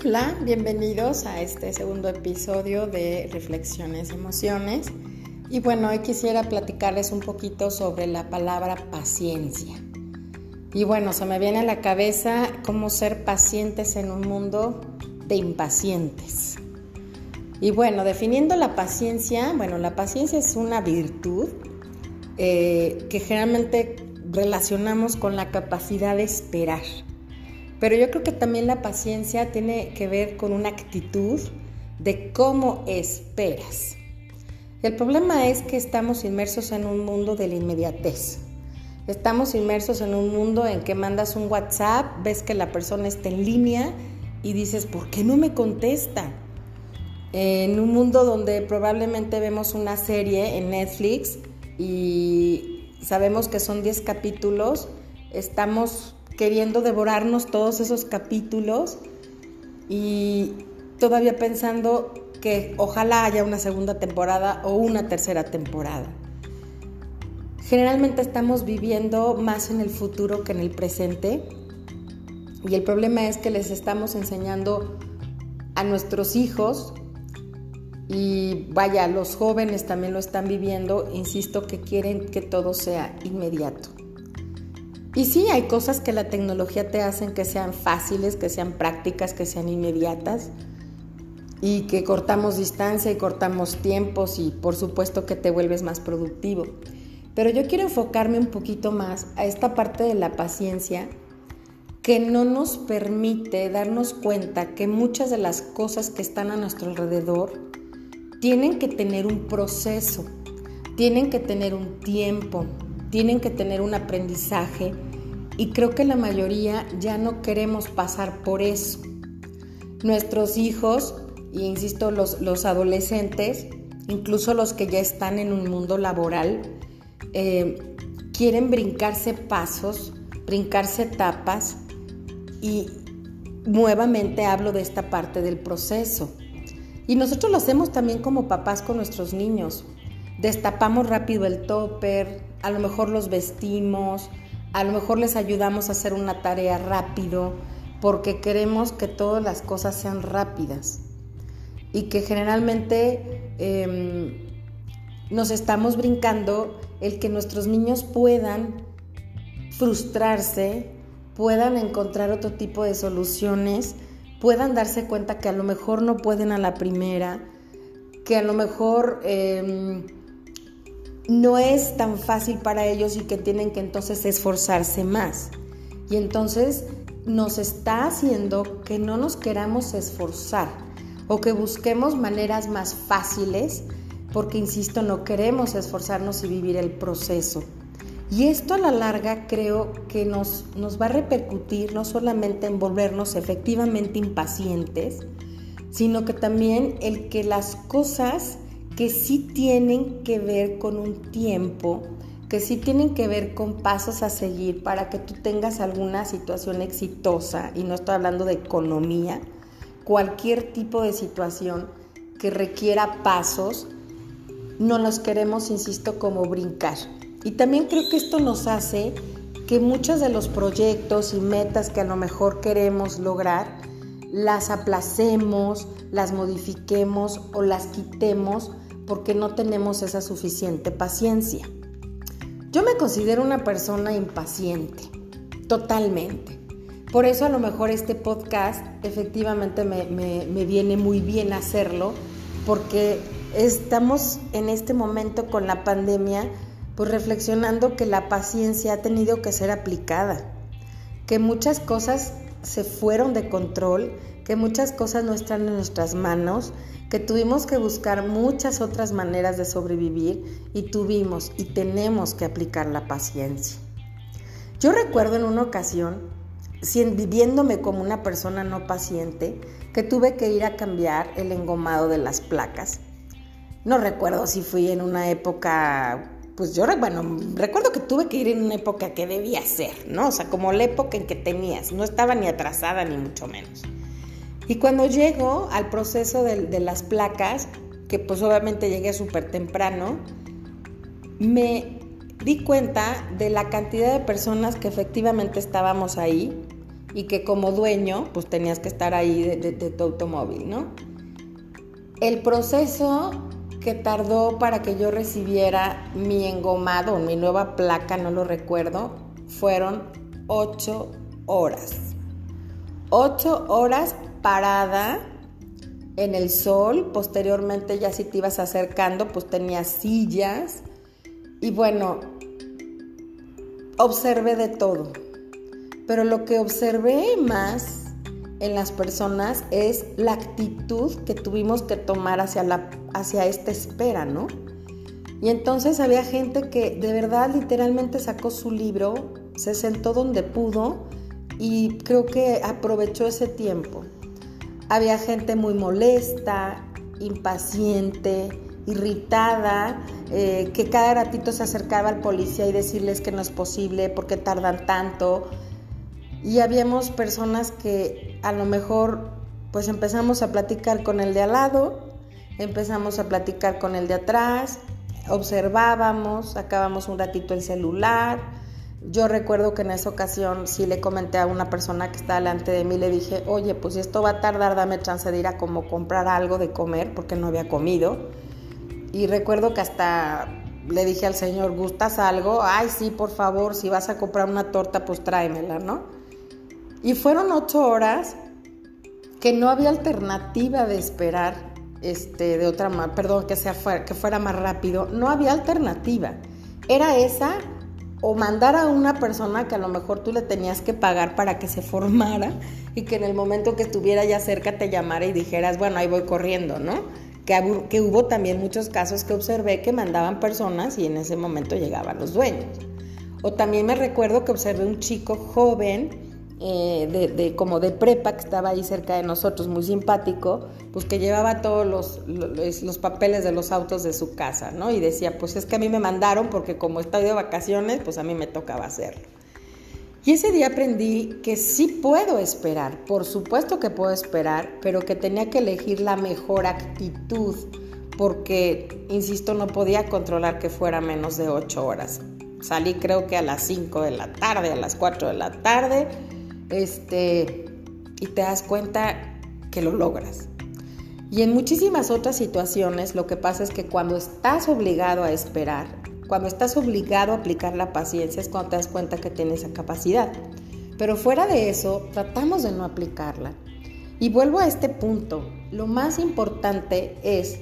Hola, bienvenidos a este segundo episodio de Reflexiones Emociones. Y bueno, hoy quisiera platicarles un poquito sobre la palabra paciencia. Y bueno, se me viene a la cabeza cómo ser pacientes en un mundo de impacientes. Y bueno, definiendo la paciencia, bueno, la paciencia es una virtud eh, que generalmente relacionamos con la capacidad de esperar. Pero yo creo que también la paciencia tiene que ver con una actitud de cómo esperas. El problema es que estamos inmersos en un mundo de la inmediatez. Estamos inmersos en un mundo en que mandas un WhatsApp, ves que la persona está en línea y dices, ¿por qué no me contesta? En un mundo donde probablemente vemos una serie en Netflix y sabemos que son 10 capítulos, estamos queriendo devorarnos todos esos capítulos y todavía pensando que ojalá haya una segunda temporada o una tercera temporada. Generalmente estamos viviendo más en el futuro que en el presente y el problema es que les estamos enseñando a nuestros hijos y vaya, los jóvenes también lo están viviendo, insisto que quieren que todo sea inmediato. Y sí, hay cosas que la tecnología te hacen que sean fáciles, que sean prácticas, que sean inmediatas y que cortamos distancia y cortamos tiempos y por supuesto que te vuelves más productivo. Pero yo quiero enfocarme un poquito más a esta parte de la paciencia que no nos permite darnos cuenta que muchas de las cosas que están a nuestro alrededor tienen que tener un proceso, tienen que tener un tiempo, tienen que tener un aprendizaje y creo que la mayoría ya no queremos pasar por eso. Nuestros hijos, y insisto, los, los adolescentes, incluso los que ya están en un mundo laboral, eh, quieren brincarse pasos, brincarse etapas y nuevamente hablo de esta parte del proceso. Y nosotros lo hacemos también como papás con nuestros niños. Destapamos rápido el topper, a lo mejor los vestimos, a lo mejor les ayudamos a hacer una tarea rápido, porque queremos que todas las cosas sean rápidas. Y que generalmente em, nos estamos brincando el que nuestros niños puedan frustrarse, puedan encontrar otro tipo de soluciones puedan darse cuenta que a lo mejor no pueden a la primera, que a lo mejor em, no es tan fácil para ellos y que tienen que entonces esforzarse más. Y entonces nos está haciendo que no nos queramos esforzar o que busquemos maneras más fáciles porque, insisto, no queremos esforzarnos y vivir el proceso. Y esto a la larga creo que nos, nos va a repercutir no solamente en volvernos efectivamente impacientes, sino que también el que las cosas que sí tienen que ver con un tiempo, que sí tienen que ver con pasos a seguir para que tú tengas alguna situación exitosa, y no estoy hablando de economía, cualquier tipo de situación que requiera pasos, no los queremos, insisto, como brincar. Y también creo que esto nos hace que muchos de los proyectos y metas que a lo mejor queremos lograr, las aplacemos, las modifiquemos o las quitemos porque no tenemos esa suficiente paciencia. Yo me considero una persona impaciente, totalmente. Por eso a lo mejor este podcast efectivamente me, me viene muy bien hacerlo, porque estamos en este momento con la pandemia pues reflexionando que la paciencia ha tenido que ser aplicada, que muchas cosas se fueron de control, que muchas cosas no están en nuestras manos, que tuvimos que buscar muchas otras maneras de sobrevivir y tuvimos y tenemos que aplicar la paciencia. Yo recuerdo en una ocasión, viviéndome como una persona no paciente, que tuve que ir a cambiar el engomado de las placas. No recuerdo si fui en una época pues yo, bueno, recuerdo que tuve que ir en una época que debía ser, ¿no? O sea, como la época en que tenías, no estaba ni atrasada ni mucho menos. Y cuando llego al proceso de, las placas, que pues obviamente llegué súper temprano, me di cuenta de la cantidad de personas que efectivamente estábamos ahí, y que como dueño pues tenías que estar ahí de, tu automóvil, ¿no? El proceso que tardó para que yo recibiera mi engomado, mi nueva placa, no lo recuerdo, fueron ocho horas. Ocho horas parada en el sol, posteriormente ya si te ibas acercando, pues tenías sillas y bueno, observé de todo. Pero lo que observé más en las personas es la actitud que tuvimos que tomar hacia, la, hacia esta espera, ¿no? Y entonces había gente que de verdad literalmente sacó su libro, se sentó donde pudo y creo que aprovechó ese tiempo. Había gente muy molesta, impaciente, irritada, eh, que cada ratito se acercaba al policía y decirles que no es posible, porque tardan tanto. Y habíamos personas que a lo mejor pues empezamos a platicar con el de al lado, empezamos a platicar con el de atrás, observábamos, sacábamos un ratito el celular, yo recuerdo que en esa ocasión sí le comenté a una persona que está delante de mí, le dije, oye, pues si esto va a tardar, dame chance de ir a como comprar algo de comer porque no había comido. Y recuerdo que hasta le dije al señor, ¿gustas algo? Ay, sí, por favor, si vas a comprar una torta, pues tráemela, ¿no? Y fueron ocho horas que no había alternativa de esperar, este, de otra, perdón, que, sea, que fuera más rápido, no había alternativa. Era esa o mandar a una persona que a lo mejor tú le tenías que pagar para que se formara y que en el momento que estuviera ya cerca te llamara y dijeras, bueno, ahí voy corriendo, ¿no? Que, que hubo también muchos casos que observé que mandaban personas y en ese momento llegaban los dueños. O también me recuerdo que observé un chico joven eh, de, como de prepa que estaba ahí cerca de nosotros, muy simpático, pues que llevaba todos los, los, papeles de los autos de su casa, ¿no? Y decía, pues es que a mí me mandaron porque como estoy de vacaciones, pues a mí me tocaba hacerlo. Y ese día aprendí que sí puedo esperar, por supuesto que puedo esperar, pero que tenía que elegir la mejor actitud, porque, insisto, no podía controlar que fuera menos de ocho horas. Salí creo que a las 5 de la tarde, a las 4 de la tarde, este, y te das cuenta que lo logras. Y en muchísimas otras situaciones lo que pasa es que cuando estás obligado a esperar, cuando estás obligado a aplicar la paciencia es cuando te das cuenta que tienes esa capacidad. Pero fuera de eso, tratamos de no aplicarla. Y vuelvo a este punto. Lo más importante es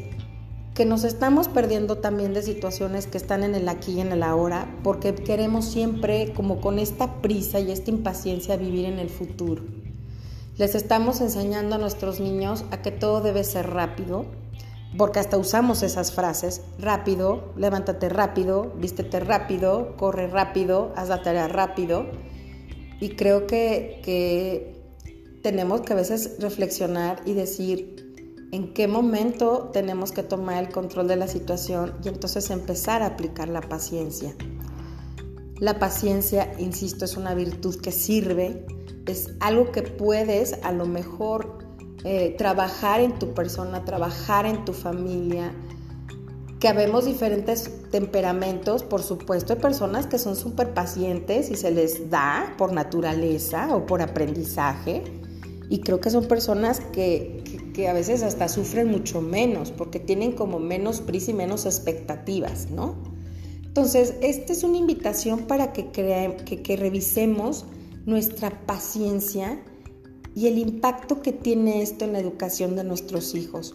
que nos estamos perdiendo también de situaciones que están en el aquí y en el ahora, porque queremos siempre, como con esta prisa y esta impaciencia, vivir en el futuro. Les estamos enseñando a nuestros niños a que todo debe ser rápido, porque hasta usamos esas frases, rápido, levántate rápido, vístete rápido, corre rápido, haz la tarea rápido. Y creo que, que tenemos que a veces reflexionar y decir, en qué momento tenemos que tomar el control de la situación y entonces empezar a aplicar la paciencia. La paciencia, insisto, es una virtud que sirve, es algo que puedes a lo mejor eh, trabajar en tu persona, trabajar en tu familia, que habemos diferentes temperamentos, por supuesto, hay personas que son súper pacientes y se les da por naturaleza o por aprendizaje, y creo que son personas que, que, a veces hasta sufren mucho menos porque tienen como menos prisa y menos expectativas, ¿no? Entonces, esta es una invitación para que, que, que revisemos nuestra paciencia y el impacto que tiene esto en la educación de nuestros hijos.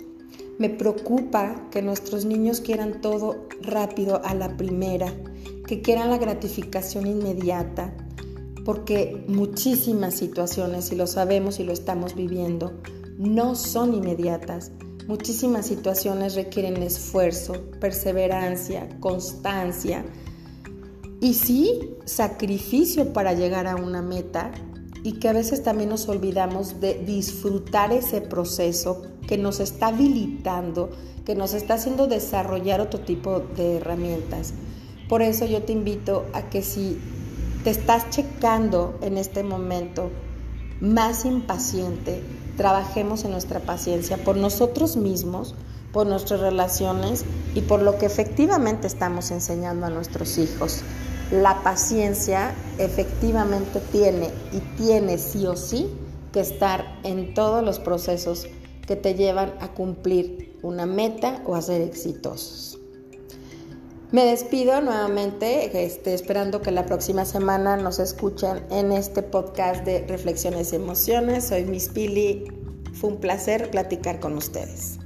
Me preocupa que nuestros niños quieran todo rápido a la primera, que quieran la gratificación inmediata, porque muchísimas situaciones, y lo sabemos y lo estamos viviendo, no son inmediatas. Muchísimas situaciones requieren esfuerzo, perseverancia, constancia y sí, sacrificio para llegar a una meta y que a veces también nos olvidamos de disfrutar ese proceso que nos está habilitando, que nos está haciendo desarrollar otro tipo de herramientas. Por eso yo te invito a que si te estás checando en este momento más impaciente, trabajemos en nuestra paciencia por nosotros mismos, por nuestras relaciones y por lo que efectivamente estamos enseñando a nuestros hijos. la paciencia efectivamente tiene y tiene sí o sí que estar en todos los procesos que te llevan a cumplir una meta o a ser exitosos. Me despido nuevamente, este, esperando que la próxima semana nos escuchen en este podcast de Reflexiones y Emociones. Soy Miss Pili. Fue un placer platicar con ustedes.